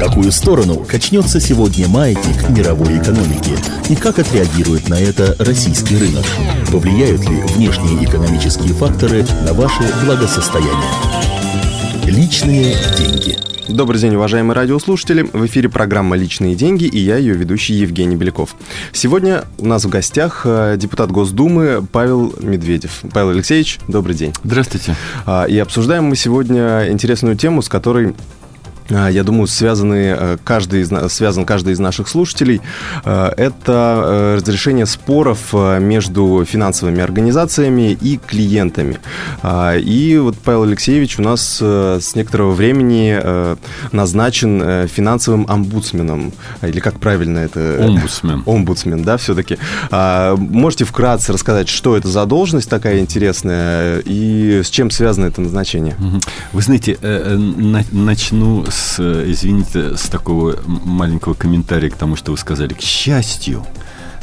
какую сторону качнется сегодня маятник мировой экономики и как отреагирует на это российский рынок? Повлияют ли внешние экономические факторы на ваше благосостояние? Личные деньги. Добрый день, уважаемые радиослушатели. В эфире программа «Личные деньги» и я, ее ведущий Евгений Беляков. Сегодня у нас в гостях э, депутат Госдумы Павел Медведев. Павел Алексеевич, добрый день. Здравствуйте. А, и обсуждаем мы сегодня интересную тему, с которой я думаю, связаны э, каждый из, связан каждый из наших слушателей. Э, это э, разрешение споров между финансовыми организациями и клиентами. А, и вот Павел Алексеевич у нас с некоторого времени назначен финансовым омбудсменом. Или как правильно это? Омбудсмен. Омбудсмен, да, все-таки. А, можете вкратце рассказать, что это за должность такая интересная и с чем связано это назначение? Вы знаете, начну с с, извините, с такого маленького комментария к тому, что вы сказали. К счастью,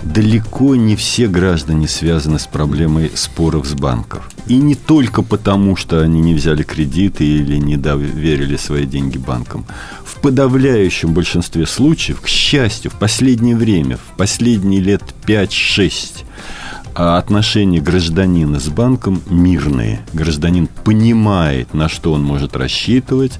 далеко не все граждане связаны с проблемой споров с банков. И не только потому, что они не взяли кредиты или не доверили свои деньги банкам. В подавляющем большинстве случаев, к счастью, в последнее время, в последние лет 5-6, а отношения гражданина с банком мирные. Гражданин понимает, на что он может рассчитывать,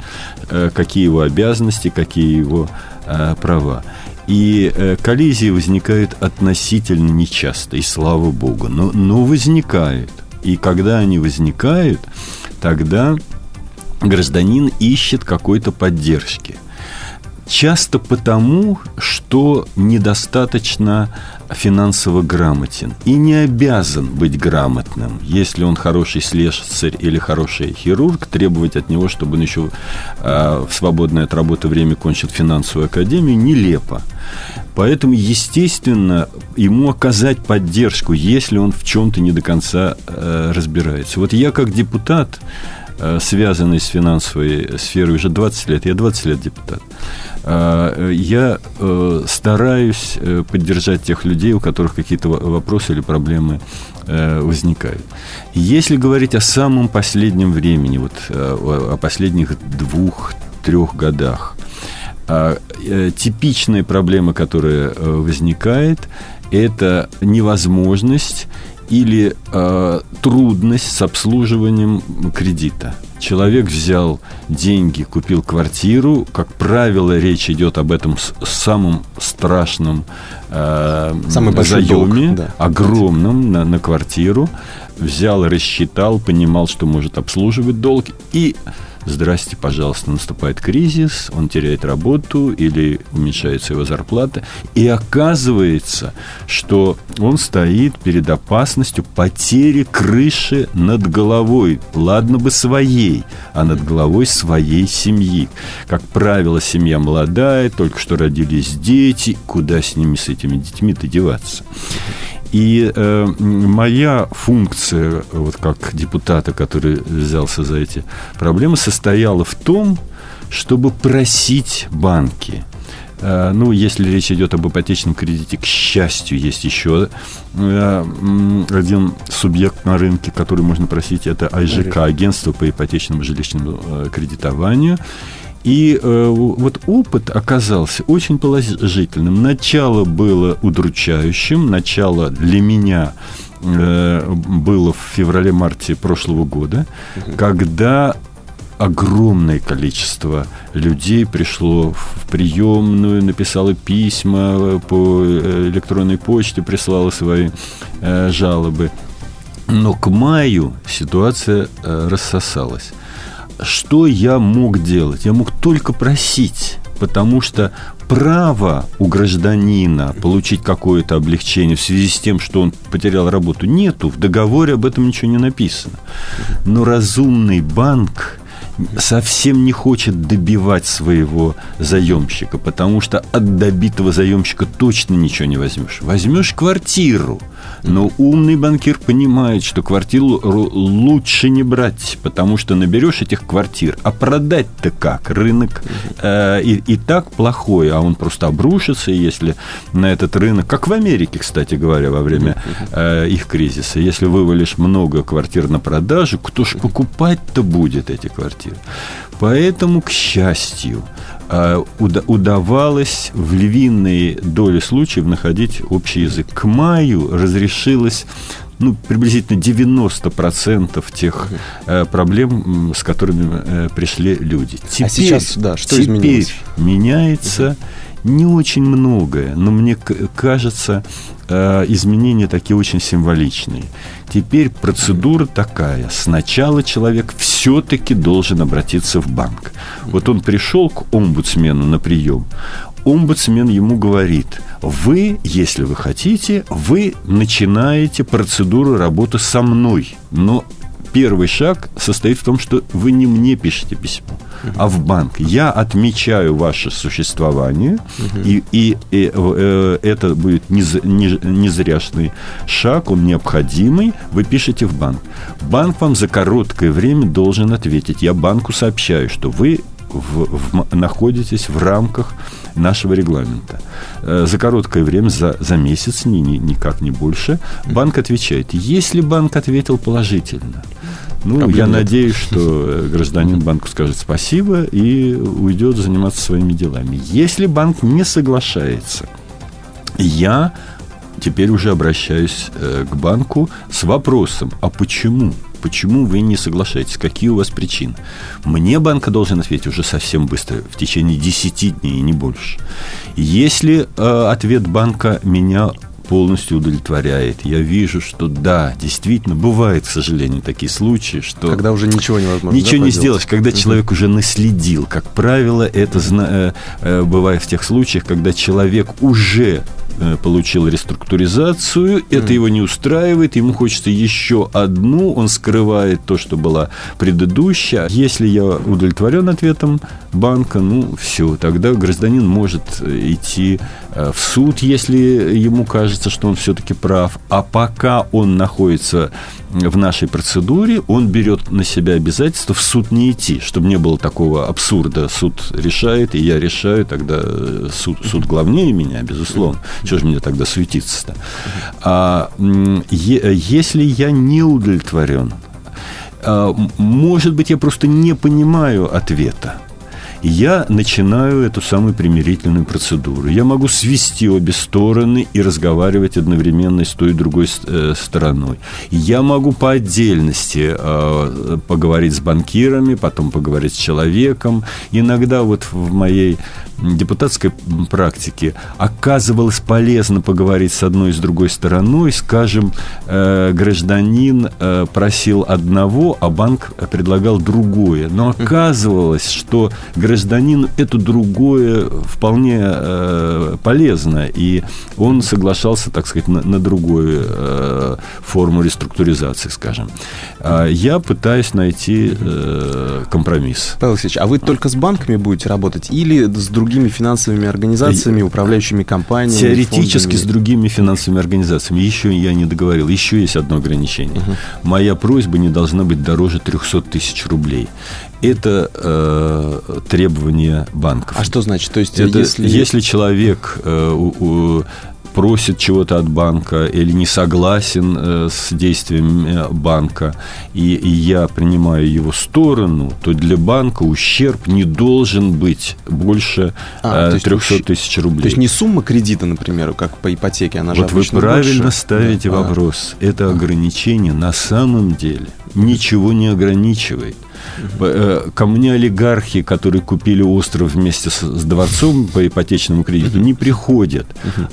э, какие его обязанности, какие его э, права. И э, коллизии возникают относительно нечасто, и слава богу, но, но возникают. И когда они возникают, тогда гражданин ищет какой-то поддержки – Часто потому, что недостаточно финансово грамотен и не обязан быть грамотным. Если он хороший слесарь или хороший хирург, требовать от него, чтобы он еще э, в свободное от работы время кончил финансовую академию, нелепо. Поэтому, естественно, ему оказать поддержку, если он в чем-то не до конца э, разбирается. Вот я как депутат, связанный с финансовой сферой уже 20 лет, я 20 лет депутат, а, я э, стараюсь э, поддержать тех людей, у которых какие-то вопросы или проблемы э, возникают. Если говорить о самом последнем времени, вот о последних двух-трех годах, а, типичная проблема, которая возникает, это невозможность или э, трудность с обслуживанием кредита. Человек взял деньги, купил квартиру. Как правило, речь идет об этом самом страшном э, Самый заеме, да. огромном на, на квартиру. Взял, рассчитал, понимал, что может обслуживать долг и здрасте, пожалуйста, наступает кризис, он теряет работу или уменьшается его зарплата, и оказывается, что он стоит перед опасностью потери крыши над головой, ладно бы своей, а над головой своей семьи. Как правило, семья молодая, только что родились дети, куда с ними, с этими детьми-то деваться? И э, моя функция, вот как депутата, который взялся за эти проблемы, состояла в том, чтобы просить банки. Э, ну, если речь идет об ипотечном кредите, к счастью, есть еще э, один субъект на рынке, который можно просить, это АЖК, агентство по ипотечному жилищному э, кредитованию. И э, вот опыт оказался очень положительным. Начало было удручающим, начало для меня э, было в феврале-марте прошлого года, когда огромное количество людей пришло в приемную, написало письма по э, электронной почте, прислало свои э, жалобы. Но к маю ситуация э, рассосалась что я мог делать? Я мог только просить, потому что право у гражданина получить какое-то облегчение в связи с тем, что он потерял работу, нету. В договоре об этом ничего не написано. Но разумный банк совсем не хочет добивать своего заемщика, потому что от добитого заемщика точно ничего не возьмешь. Возьмешь квартиру, но умный банкир понимает, что квартиру лучше не брать, потому что наберешь этих квартир, а продать-то как? Рынок э, и, и так плохой, а он просто обрушится, если на этот рынок, как в Америке, кстати говоря, во время э, их кризиса, если вывалишь много квартир на продажу, кто ж покупать-то будет эти квартиры? Поэтому, к счастью, удавалось в львиной доле случаев находить общий язык. К маю разрешилось ну, приблизительно 90% тех э, проблем, с которыми э, пришли люди. А теперь, а сейчас, да, что теперь изменилось? меняется угу. Не очень многое, но мне кажется, э, изменения такие очень символичные. Теперь процедура такая. Сначала человек все-таки должен обратиться в банк. Вот он пришел к омбудсмену на прием омбудсмен ему говорит, вы, если вы хотите, вы начинаете процедуру работы со мной, но первый шаг состоит в том, что вы не мне пишете письмо, а в банк. Я отмечаю ваше существование, и, и, и э, это будет нез, не, незряшный шаг, он необходимый. Вы пишете в банк. Банк вам за короткое время должен ответить. Я банку сообщаю, что вы в, в, находитесь в рамках нашего регламента. Э, за короткое время, за, за месяц, ни, ни, никак не больше, банк отвечает. Если банк ответил положительно, ну, я нет. надеюсь, что гражданин банку скажет спасибо и уйдет заниматься своими делами. Если банк не соглашается, я теперь уже обращаюсь э, к банку с вопросом, а почему? Почему вы не соглашаетесь? Какие у вас причины? Мне банк должен ответить уже совсем быстро, в течение 10 дней, не больше. Если э, ответ банка меня полностью удовлетворяет. Я вижу, что да, действительно, бывает, к сожалению, такие случаи, что... Когда уже ничего невозможно. Ничего да, не сделаешь, когда угу. человек уже наследил. Как правило, это э, э, бывает в тех случаях, когда человек уже получил реструктуризацию, это его не устраивает, ему хочется еще одну, он скрывает то, что была предыдущая. Если я удовлетворен ответом банка, ну, все, тогда гражданин может идти э, в суд, если ему кажется, что он все-таки прав. А пока он находится в нашей процедуре, он берет на себя обязательство в суд не идти, чтобы не было такого абсурда. Суд решает, и я решаю, тогда суд, суд главнее меня, безусловно. Что же мне тогда суетиться-то? А, если я не удовлетворен, а, может быть, я просто не понимаю ответа я начинаю эту самую примирительную процедуру. Я могу свести обе стороны и разговаривать одновременно с той и другой э, стороной. Я могу по отдельности э, поговорить с банкирами, потом поговорить с человеком. Иногда вот в моей депутатской практике оказывалось полезно поговорить с одной и с другой стороной. Скажем, э, гражданин э, просил одного, а банк предлагал другое. Но оказывалось, что гражданину это другое вполне э, полезно, и он соглашался, так сказать, на, на другую э, форму реструктуризации, скажем. А я пытаюсь найти э, компромисс. Павел Алексеевич, а вы только с банками будете работать или с другими другими финансовыми организациями, управляющими компаниями? Теоретически фондами? с другими финансовыми организациями. Еще я не договорил. Еще есть одно ограничение. Угу. Моя просьба не должна быть дороже 300 тысяч рублей. Это э, требование банков. А что значит? То есть, это, если... если человек э, у, у, просит чего-то от банка или не согласен э, с действиями банка, и, и я принимаю его сторону, то для банка ущерб не должен быть больше а, э, 300 тысяч рублей. То есть не сумма кредита, например, как по ипотеке, она же Вот вы правильно больше. ставите да. вопрос. А. Это ограничение на самом деле ничего не ограничивает. Э, ко мне олигархи, которые купили остров вместе с, с дворцом по ипотечному кредиту, не приходят.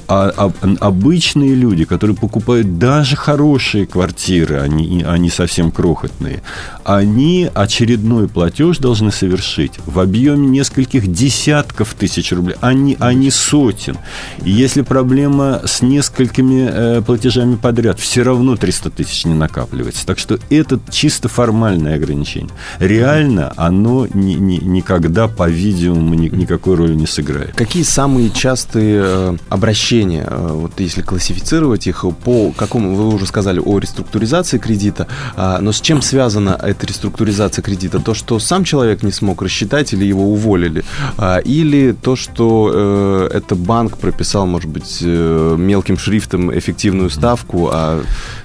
А, а обычные люди, которые покупают даже хорошие квартиры, они, они совсем крохотные, они очередной платеж должны совершить в объеме нескольких десятков тысяч рублей, а не, а не сотен. И если проблема с несколькими э, платежами подряд, все равно 300 тысяч не накапливается. Так что это чисто формальное ограничение реально оно ни, ни, никогда, по-видимому, ни, никакой роли не сыграет. Какие самые частые э, обращения, э, вот если классифицировать их по какому, вы уже сказали о реструктуризации кредита, э, но с чем связана эта реструктуризация кредита? То, что сам человек не смог рассчитать или его уволили, э, или то, что э, это банк прописал, может быть, э, мелким шрифтом эффективную ставку, а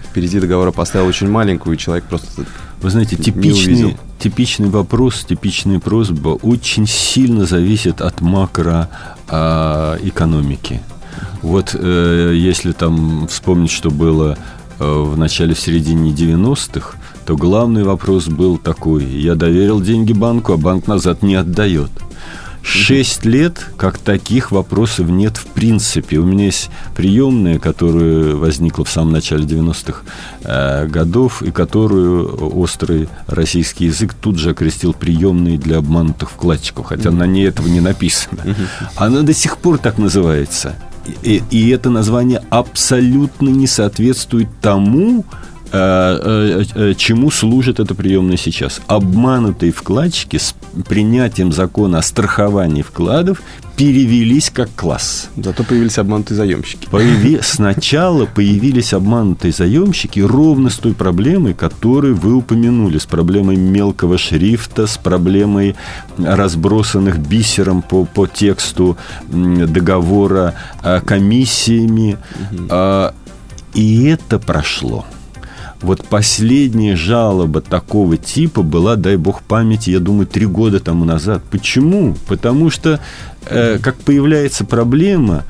впереди договора поставил очень маленькую, и человек просто Вы знаете, типичный, типичный вопрос, типичная просьба очень сильно зависит от макроэкономики. Вот э, если там вспомнить, что было э, в начале, в середине 90-х, то главный вопрос был такой. Я доверил деньги банку, а банк назад не отдает. Шесть лет, как таких вопросов нет в принципе. У меня есть приемная, которая возникла в самом начале 90-х э, годов, и которую острый российский язык тут же окрестил приемной для обманутых вкладчиков, хотя на ней этого не написано. Она до сих пор так называется. И, и это название абсолютно не соответствует тому, чему служит эта приемная сейчас? Обманутые вкладчики с принятием закона о страховании вкладов перевелись как класс. Зато появились обманутые заемщики. Появи... Сначала появились обманутые заемщики ровно с той проблемой, которую вы упомянули, с проблемой мелкого шрифта, с проблемой разбросанных бисером по, по тексту договора комиссиями. Угу. И это прошло. Вот последняя жалоба такого типа была, дай бог памяти, я думаю, три года тому назад. Почему? Потому что, э, как появляется проблема,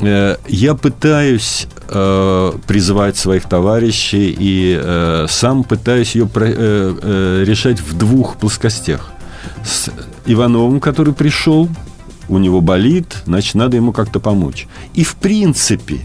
э, я пытаюсь э, призывать своих товарищей и э, сам пытаюсь ее про, э, э, решать в двух плоскостях. С Ивановым, который пришел, у него болит, значит, надо ему как-то помочь. И в принципе,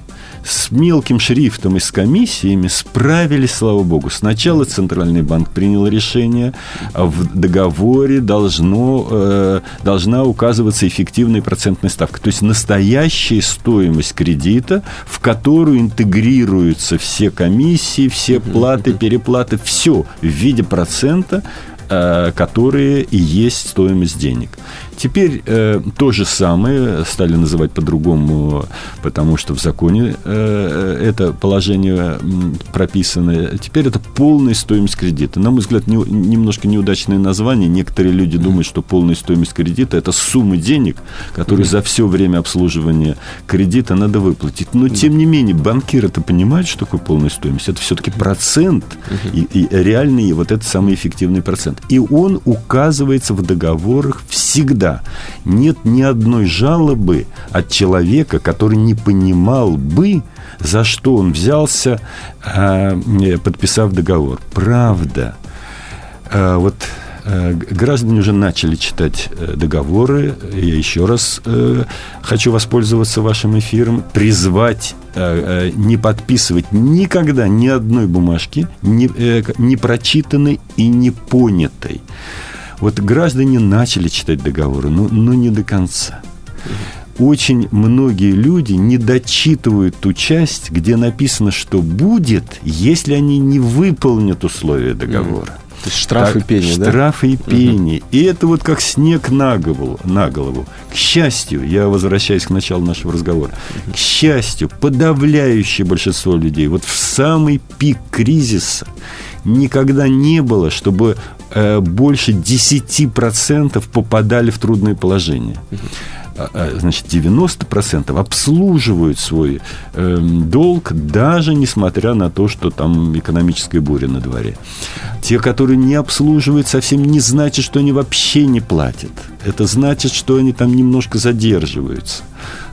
с мелким шрифтом и с комиссиями справились, слава богу. Сначала Центральный банк принял решение, а в договоре должно, э, должна указываться эффективная процентная ставка. То есть настоящая стоимость кредита, в которую интегрируются все комиссии, все платы, переплаты, все в виде процента, э, которые и есть стоимость денег. Теперь э, то же самое стали называть по-другому, потому что в законе э, это положение прописано. Теперь это полная стоимость кредита. На мой взгляд, не, немножко неудачное название. Некоторые люди думают, что полная стоимость кредита – это сумма денег, которые за все время обслуживания кредита надо выплатить. Но, тем не менее, банкир это понимает, что такое полная стоимость. Это все-таки процент, и, и реальный вот этот самый эффективный процент. И он указывается в договорах всегда никогда нет ни одной жалобы от человека, который не понимал бы, за что он взялся, а, подписав договор. Правда. А, вот а, граждане уже начали читать э, договоры. Я еще раз э, хочу воспользоваться вашим эфиром, призвать э, не подписывать никогда ни одной бумажки, не, не прочитанной и не понятой. Вот граждане начали читать договоры, но, но не до конца. Очень многие люди не дочитывают ту часть, где написано, что будет, если они не выполнят условия договора. То есть штрафы так, пени, да? Штрафы и пени. Угу. И это вот как снег на голову, на голову. К счастью, я возвращаюсь к началу нашего разговора, угу. к счастью, подавляющее большинство людей вот в самый пик кризиса никогда не было, чтобы больше 10% попадали в трудное положение. А, а, значит, 90% обслуживают свой э, долг, даже несмотря на то, что там экономическая буря на дворе. Те, которые не обслуживают, совсем не значит, что они вообще не платят. Это значит, что они там немножко задерживаются.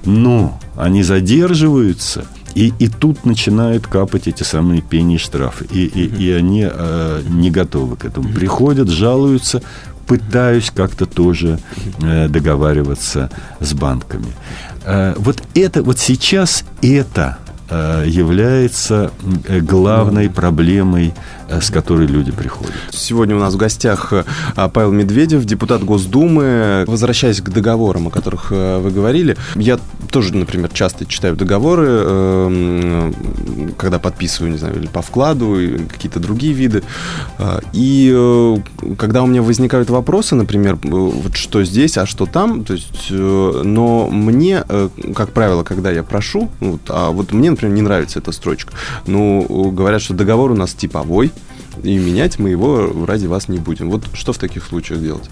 Но они задерживаются – и, и тут начинают капать эти самые пени и штрафы. И, и, и они э, не готовы к этому. Приходят, жалуются, пытаюсь как-то тоже э, договариваться с банками. Э, вот это, вот сейчас это является э, главной проблемой, э, с которой люди приходят. Сегодня у нас в гостях Павел Медведев, депутат Госдумы. Возвращаясь к договорам, о которых вы говорили, я тоже, например, часто читаю договоры, эм, когда подписываю, не знаю, или по вкладу, или какие-то другие виды. И когда у меня возникают вопросы, например, вот что здесь, а что там, то есть, но мне, как правило, когда я прошу, вот, а вот мне, например, не нравится эта строчка. Ну, говорят, что договор у нас типовой, и менять мы его ради вас не будем. Вот что в таких случаях делать?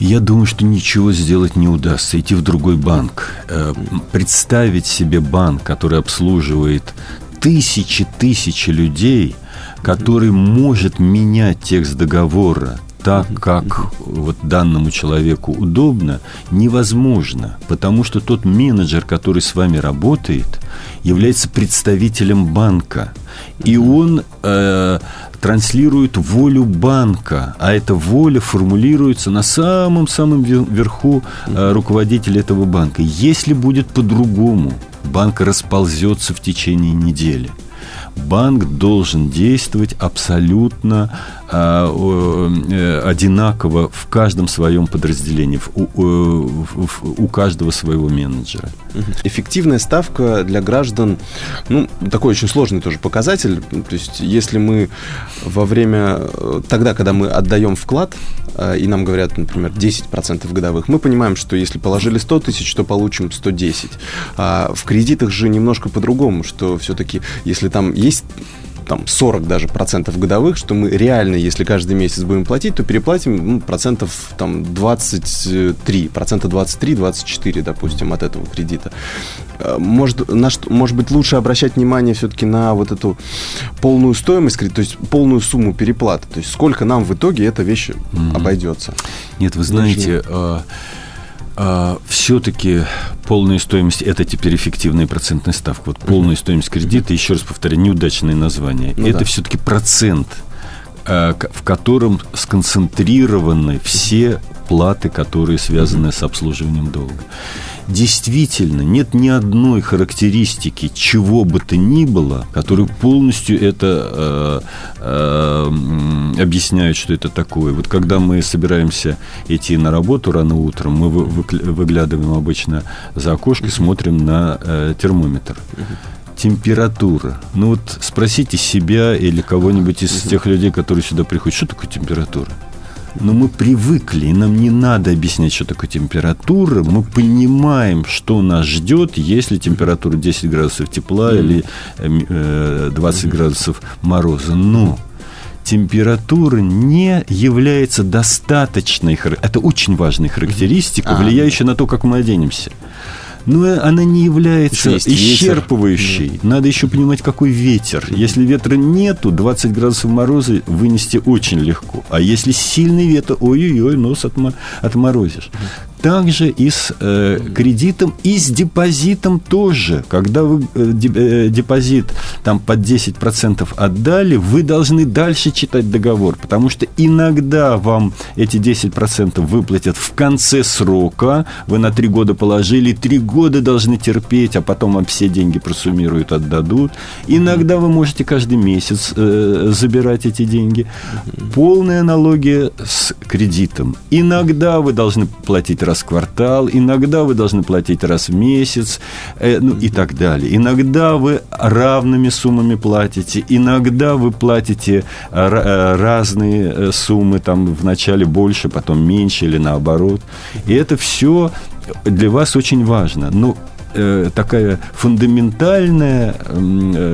Я думаю, что ничего сделать не удастся. Идти в другой банк. Э, представить себе банк, который обслуживает тысячи-тысячи людей, который может менять текст договора так, как вот данному человеку удобно, невозможно, потому что тот менеджер, который с вами работает, является представителем банка, и он э, транслирует волю банка, а эта воля формулируется на самом-самом верху э, руководителя этого банка. Если будет по-другому, банк расползется в течение недели – банк должен действовать абсолютно а, э, одинаково в каждом своем подразделении, у, у, у каждого своего менеджера. Эффективная ставка для граждан, ну, такой очень сложный тоже показатель. То есть, если мы во время, э, тогда, когда мы отдаем вклад, э, и нам говорят, например, 10% годовых, мы понимаем, что если положили 100 тысяч, то получим 110. А в кредитах же немножко по-другому, что все-таки, если там есть там 40 даже процентов годовых, что мы реально, если каждый месяц будем платить, то переплатим ну, процентов там 23, процента 23-24, допустим, от этого кредита. Э, может, на что, может быть, лучше обращать внимание все-таки на вот эту полную стоимость кредита, то есть полную сумму переплаты, то есть сколько нам в итоге эта вещь mm-hmm. обойдется. Нет, вы знаете, а, все-таки полная стоимость – это теперь эффективная процентная ставка. Вот полная стоимость кредита, еще раз повторяю, неудачное название. Ну, это да. все-таки процент, а, в котором сконцентрированы все платы, которые связаны с обслуживанием долга действительно нет ни одной характеристики чего бы то ни было, которые полностью это э, э, объясняют, что это такое. Вот когда мы собираемся идти на работу рано утром, мы вы, выглядываем обычно за окошко, смотрим на э, термометр температура. Ну вот спросите себя или кого-нибудь из тех людей, которые сюда приходят, что такое температура? Но мы привыкли, и нам не надо объяснять, что такое температура. Мы понимаем, что нас ждет, если температура 10 градусов тепла или 20 э, mm. градусов мороза. Но температура не является достаточной, это очень важная характеристика, а, влияющая на то, как мы оденемся но она не является исчерпывающей. Ветер. Надо еще понимать, какой ветер. Если ветра нету, 20 градусов мороза вынести очень легко. А если сильный ветер, ой-ой-ой, нос отморозишь также и с э, кредитом, и с депозитом тоже. Когда вы э, э депозит там под 10% отдали, вы должны дальше читать договор, потому что иногда вам эти 10% выплатят в конце срока, вы на 3 года положили, 3 года должны терпеть, а потом вам все деньги просуммируют, отдадут. Иногда вы можете каждый месяц э, забирать эти деньги. Полная аналогия с кредитом. Иногда вы должны платить раз раз в квартал, иногда вы должны платить раз в месяц, э, ну и так далее. Иногда вы равными суммами платите, иногда вы платите э, э, разные э, суммы, там вначале больше, потом меньше или наоборот. И это все для вас очень важно. Ну, такая фундаментальная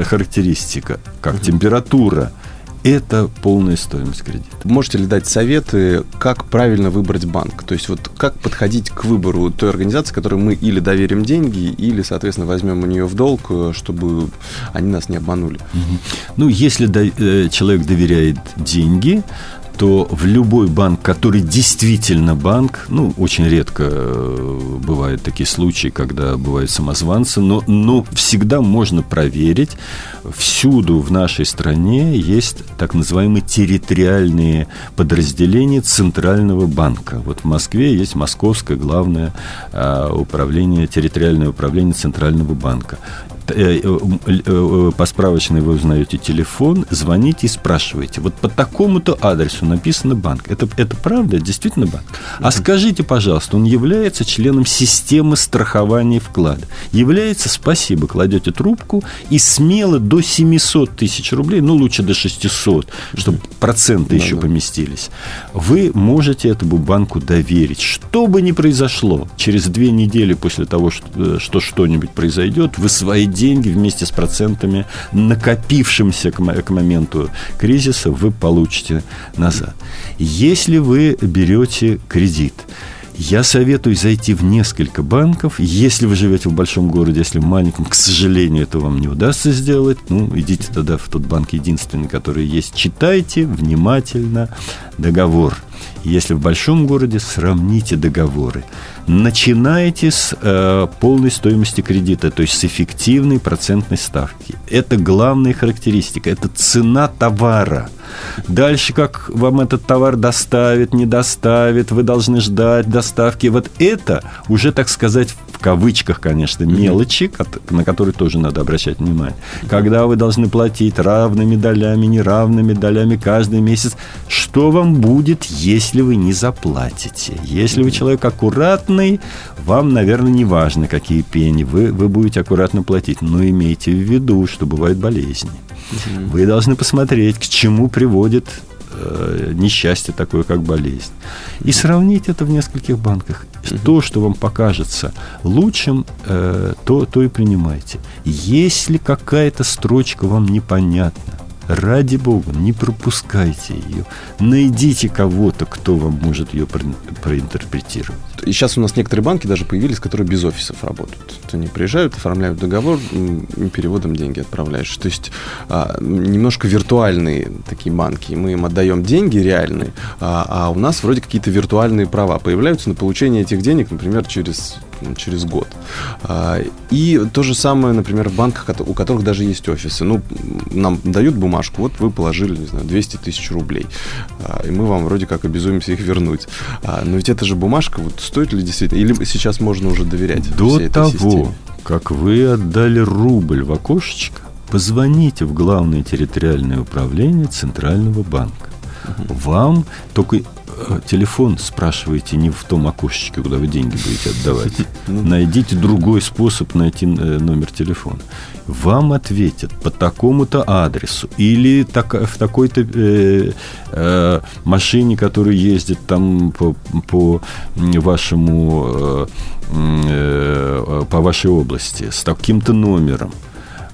характеристика, как температура это полная стоимость кредита. Можете ли дать советы, как правильно выбрать банк? То есть вот как подходить к выбору той организации, которой мы или доверим деньги, или, соответственно, возьмем у нее в долг, чтобы они нас не обманули? Ну, если э, человек доверяет деньги, то в любой банк, который действительно банк, ну, очень редко э, бывают такие случаи, когда бывают самозванцы, но, но всегда можно проверить. Всюду в нашей стране есть так называемые территориальные подразделения Центрального банка. Вот в Москве есть Московское главное а, управление, территориальное управление Центрального банка. Э, э, э, по справочной вы узнаете телефон, звоните и спрашиваете. Вот по такому-то адресу написано банк. Это, это правда? Действительно банк? А скажите, пожалуйста, он является членом системы страхования вклада? Является? Спасибо. Кладете трубку и смело до 700 тысяч рублей, ну, лучше до 600, чтобы проценты еще поместились. Вы можете этому банку доверить. Что бы ни произошло, через две недели после того, что, что что-нибудь произойдет, вы свои деньги вместе с процентами, накопившимся к, к моменту кризиса, вы получите назад. Если вы берете кредит, Я советую зайти в несколько банков. Если вы живете в большом городе, если в маленьком, к сожалению, это вам не удастся сделать. Ну, идите тогда в тот банк единственный, который есть. Читайте внимательно договор. Если в большом городе, сравните договоры. Начинайте с э, полной стоимости кредита, то есть с эффективной процентной ставки. Это главная характеристика, это цена товара. Дальше, как вам этот товар доставит, не доставит, вы должны ждать доставки. Вот это уже, так сказать, в кавычках, конечно, мелочи, на которые тоже надо обращать внимание. Когда вы должны платить равными долями, неравными долями каждый месяц, что вам будет, если вы не заплатите? Если вы человек аккуратный, вам, наверное, не важно, какие пени, вы, вы будете аккуратно платить. Но имейте в виду, что бывают болезни. Вы должны посмотреть, к чему приводит э, несчастье такое, как болезнь. И сравнить это в нескольких банках. То, что вам покажется лучшим, э, то, то и принимайте. Если какая-то строчка вам непонятна, ради бога, не пропускайте ее. Найдите кого-то, кто вам может ее проинтерпретировать. И сейчас у нас некоторые банки даже появились, которые без офисов работают. Они приезжают, оформляют договор, переводом деньги отправляешь. То есть а, немножко виртуальные такие банки. Мы им отдаем деньги реальные, а, а у нас вроде какие-то виртуальные права появляются на получение этих денег, например, через через год. А, и то же самое, например, в банках, у которых даже есть офисы. Ну, нам дают бумажку, вот вы положили, не знаю, 200 тысяч рублей, а, и мы вам вроде как обязуемся их вернуть. А, но ведь это же бумажка, вот стоит ли действительно, или сейчас можно уже доверять До всей этой того, системе? как вы отдали рубль в окошечко, позвоните в главное территориальное управление Центрального банка. Вам только телефон спрашиваете не в том окошечке, куда вы деньги будете отдавать. Ну Найдите другой способ найти э, номер телефона. Вам ответят по такому-то адресу или так, в такой-то э, э, машине, которая ездит там по, по вашему э, э, по вашей области с таким-то номером.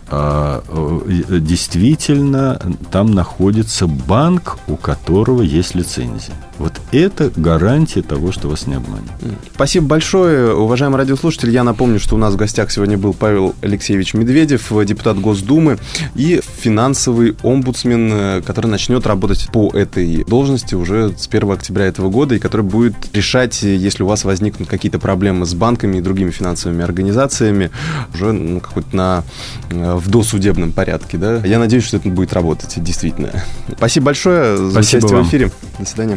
А, э, действительно там находится банк, у которого есть лицензия. Вот это гарантия того, что вас не обманет. Спасибо большое, уважаемый радиослушатель. Я напомню, что у нас в гостях сегодня был Павел Алексеевич Медведев, депутат Госдумы и финансовый омбудсмен, который начнет работать по этой должности уже с 1 октября этого года и который будет решать, если у вас возникнут какие-то проблемы с банками и другими финансовыми организациями, уже ну, какой-то на, э, в досудебном порядке. Да? Я надеюсь, что это будет работать, действительно. Спасибо большое за Спасибо участие вам. в эфире. До свидания.